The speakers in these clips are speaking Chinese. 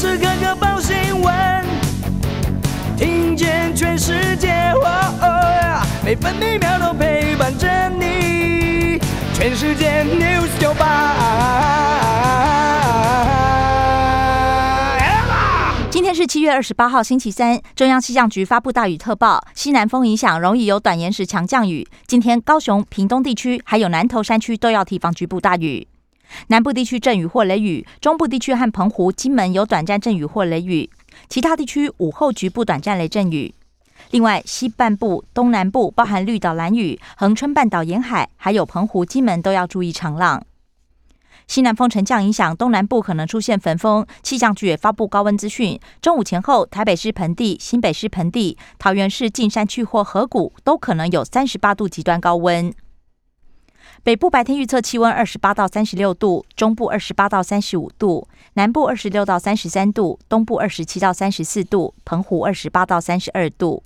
时刻刻报新闻，听见全世界，每分每秒都陪伴着你。全世界 news 九八。今天是七月二十八号，星期三。中央气象局发布大雨特报，西南风影响，容易有短延时强降雨。今天高雄、屏东地区还有南投山区都要提防局部大雨。南部地区阵雨或雷雨，中部地区和澎湖、金门有短暂阵雨或雷雨，其他地区午后局部短暂雷阵雨。另外，西半部、东南部包含绿岛、蓝屿、恒春半岛沿海，还有澎湖、金门都要注意长浪。西南风沉降影响东南部可能出现焚风，气象局也发布高温资讯。中午前后，台北市盆地、新北市盆地、桃园市近山区或河谷都可能有三十八度极端高温。北部白天预测气温二十八到三十六度，中部二十八到三十五度，南部二十六到三十三度，东部二十七到三十四度，澎湖二十八到三十二度。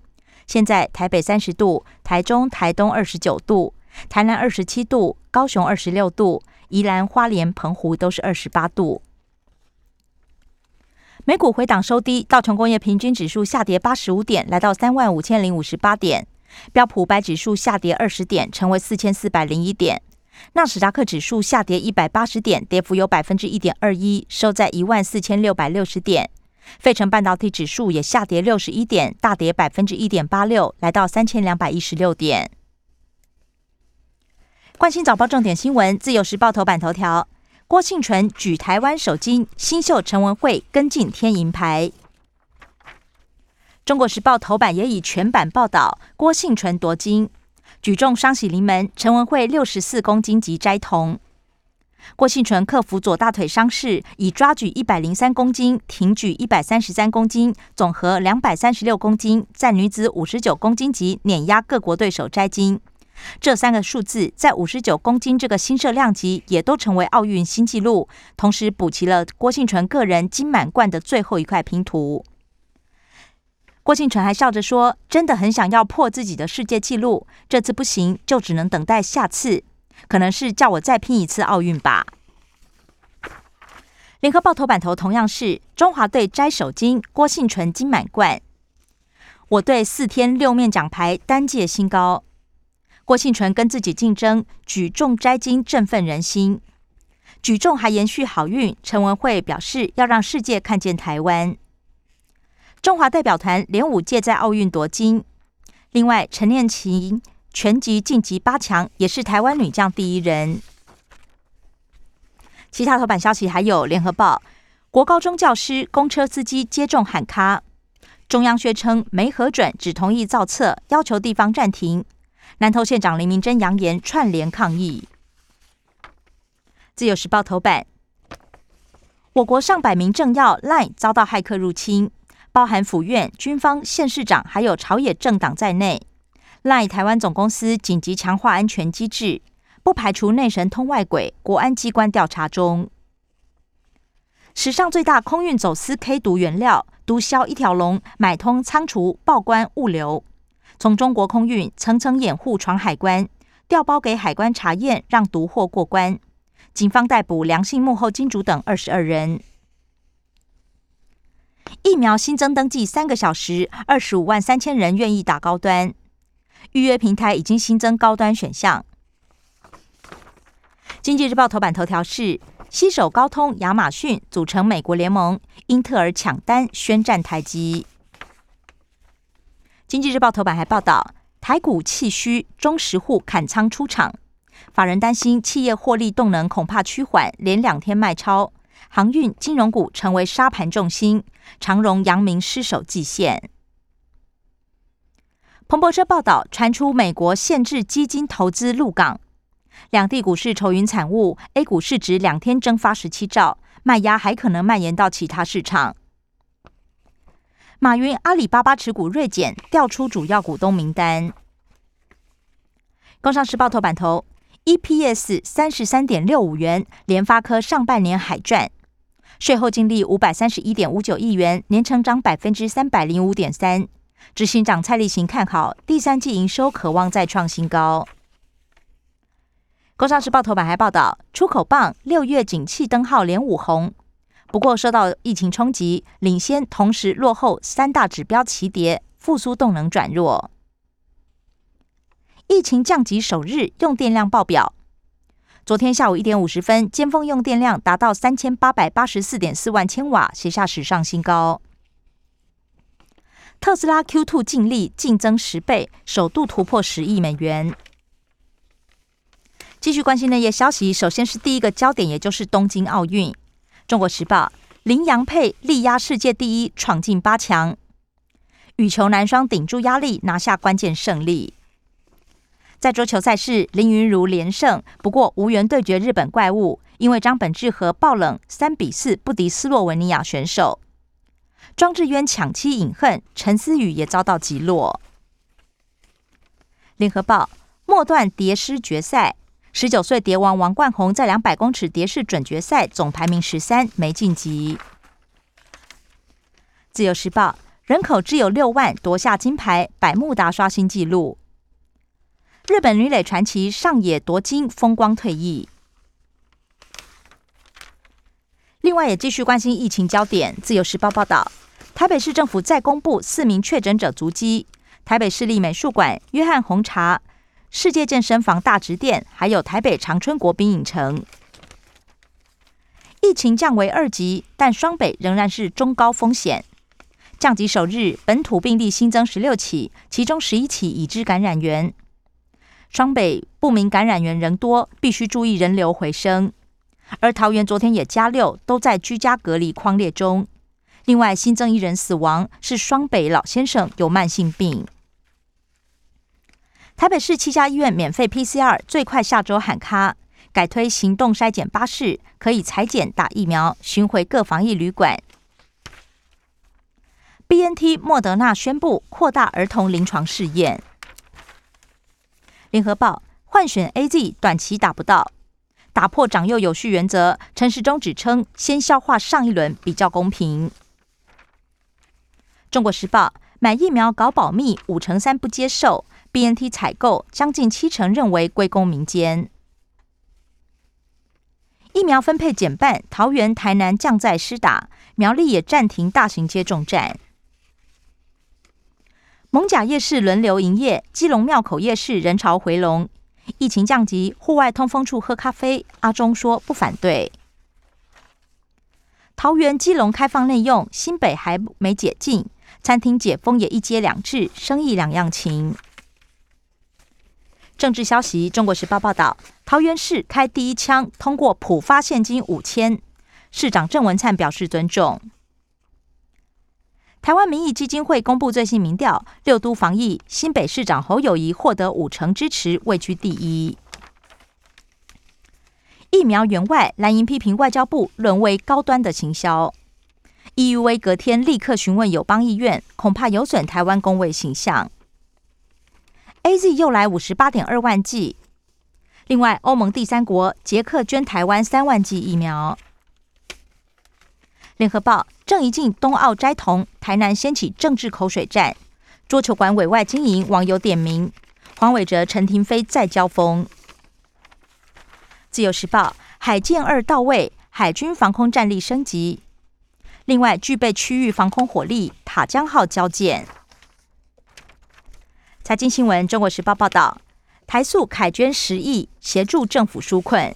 现在台北三十度，台中、台东二十九度，台南二十七度，高雄二十六度，宜兰花莲、澎湖都是二十八度。美股回档收低，道琼工业平均指数下跌八十五点，来到三万五千零五十八点。标普五百指数下跌二十点，成为四千四百零一点。纳斯达克指数下跌一百八十点，跌幅有百分之一点二一，收在一万四千六百六十点。费城半导体指数也下跌六十一点，大跌百分之一点八六，来到三千两百一十六点。关心早报重点新闻，自由时报头版头条：郭庆纯举台湾首金，新秀陈文慧跟进天银牌。中国时报头版也以全版报道郭幸纯夺金，举重双喜临门，陈文慧六十四公斤级摘铜。郭幸纯克服左大腿伤势，以抓举一百零三公斤、挺举一百三十三公斤，总和两百三十六公斤，在女子五十九公斤级碾压各国对手摘金。这三个数字在五十九公斤这个新设量级也都成为奥运新纪录，同时补齐了郭幸纯个人金满贯的最后一块拼图。郭庆纯还笑着说：“真的很想要破自己的世界纪录，这次不行，就只能等待下次，可能是叫我再拼一次奥运吧。”联合报头版头同样是中华队摘首金，郭庆纯金满贯。我队四天六面奖牌单届新高，郭庆纯跟自己竞争举重摘金，振奋人心。举重还延续好运，陈文慧表示要让世界看见台湾。中华代表团连五届在奥运夺金，另外陈念琴全级晋级八强，也是台湾女将第一人。其他头版消息还有：联合报国高中教师、公车司机接种喊卡，中央宣称没核准，只同意造册，要求地方暂停。南投县长林明珍扬言串联抗议。自由时报头版：我国上百名政要 LINE 遭到骇客入侵。包含府院、军方、县市长，还有朝野政党在内，赖台湾总公司紧急强化安全机制，不排除内神通外鬼，国安机关调查中。史上最大空运走私 K 毒原料，毒枭一条龙买通仓储、报关、物流，从中国空运层层掩护闯海关，调包给海关查验，让毒货过关。警方逮捕良性幕后金主等二十二人。疫苗新增登记三个小时，二十五万三千人愿意打高端。预约平台已经新增高端选项。经济日报头版头条是：携手高通、亚马逊组成美国联盟，英特尔抢单宣战台积。经济日报头版还报道，台股气虚，中实户砍仓出场，法人担心企业获利动能恐怕趋缓，连两天卖超。航运、金融股成为沙盘重心，长荣、阳明失守季线。彭博社报道传出美国限制基金投资陆港，两地股市愁云惨雾，A 股市值两天蒸发十七兆，卖压还可能蔓延到其他市场。马云阿里巴巴持股锐减，调出主要股东名单。工商时报头版头，EPS 三十三点六五元，联发科上半年海赚。税后净利五百三十一点五九亿元，年成长百分之三百零五点三。执行长蔡立行看好第三季营收，渴望再创新高。工商时报头版还报道，出口棒六月景气灯号连五红，不过受到疫情冲击，领先同时落后三大指标齐跌，复苏动能转弱。疫情降级首日，用电量爆表。昨天下午一点五十分，尖峰用电量达到三千八百八十四点四万千瓦，写下史上新高。特斯拉 Q2 净利净增十倍，首度突破十亿美元。继续关心内页消息，首先是第一个焦点，也就是东京奥运。中国时报：林洋配力压世界第一，闯进八强。羽球男双顶住压力，拿下关键胜利。在桌球赛事，林云如连胜，不过无缘对决日本怪物，因为张本智和爆冷三比四不敌斯洛文尼亚选手。庄智渊抢七饮恨，陈思雨也遭到击落。联合报末段蝶狮决赛，十九岁蝶王王冠宏在两百公尺蝶式准决赛总排名十三，没晋级。自由时报人口只有六万，夺下金牌，百慕达刷新纪录。日本女垒传奇上野夺金，风光退役。另外，也继续关心疫情焦点。自由时报报道，台北市政府再公布四名确诊者足迹：台北市立美术馆、约翰红茶、世界健身房大直店，还有台北长春国宾影城。疫情降为二级，但双北仍然是中高风险。降级首日，本土病例新增十六起，其中十一起已知感染源。双北不明感染源仍多，必须注意人流回升。而桃园昨天也加六，都在居家隔离框列中。另外新增一人死亡，是双北老先生有慢性病。台北市七家医院免费 PCR，最快下周喊卡，改推行动筛检巴士，可以裁剪打疫苗，巡回各防疫旅馆。BNT 莫德纳宣布扩大儿童临床试验。联合报换选 A Z 短期打不到，打破长幼有序原则。陈时中指称先消化上一轮比较公平。中国时报买疫苗搞保密，五成三不接受；B N T 采购将近七成认为归功民间。疫苗分配减半，桃园、台南降在施打，苗栗也暂停大型接种站。蒙甲夜市轮流营业，基隆庙口夜市人潮回笼。疫情降级，户外通风处喝咖啡，阿中说不反对。桃园、基隆开放内用，新北还没解禁，餐厅解封也一街两制，生意两样情。政治消息：中国时报报道，桃园市开第一枪，通过普发现金五千，市长郑文灿表示尊重。台湾民意基金会公布最新民调，六都防疫，新北市长侯友谊获得五成支持，位居第一。疫苗员外蓝营批评外交部沦为高端的行销，EUV 隔天立刻询问友邦意愿，恐怕有损台湾公卫形象。AZ 又来五十八点二万剂，另外欧盟第三国捷克捐台湾三万剂疫苗。联合报郑怡静冬奥摘铜，台南掀起政治口水战，桌球馆委外经营，网友点名黄伟哲、陈廷飞再交锋。自由时报海舰二到位，海军防空战力升级，另外具备区域防空火力，塔江号交舰。财经新闻，中国时报报道，台塑凯捐十亿协助政府纾困。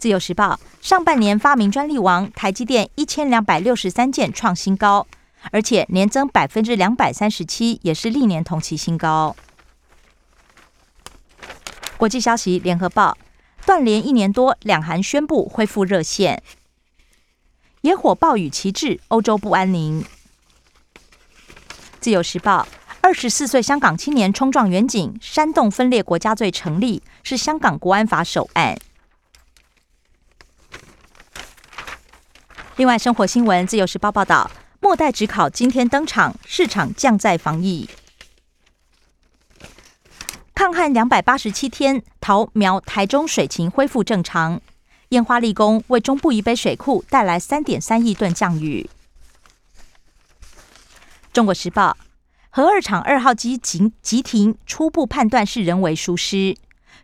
自由时报上半年发明专利王，台积电一千两百六十三件创新高，而且年增百分之两百三十七，也是历年同期新高。国际消息，联合报断联一年多，两韩宣布恢复热线。野火暴雨旗帜，欧洲不安宁。自由时报二十四岁香港青年冲撞远景，煽动分裂国家罪成立，是香港国安法首案。另外，生活新闻，《自由时报》报道，末代职考今天登场，市场降在防疫。抗旱两百八十七天，桃苗台中水情恢复正常。烟花立功，为中部以北水库带来三点三亿吨降雨。中国时报，核二厂二号机急急停，初步判断是人为疏失。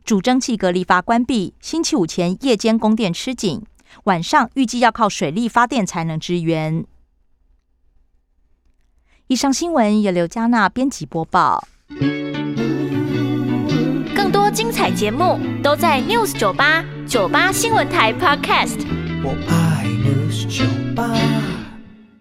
主蒸汽隔离阀关闭，星期五前夜间供电吃紧。晚上预计要靠水力发电才能支援。以上新闻由刘嘉娜编辑播报。更多精彩节目都在 News 九八九八新闻台 Podcast。我爱 News 酒吧。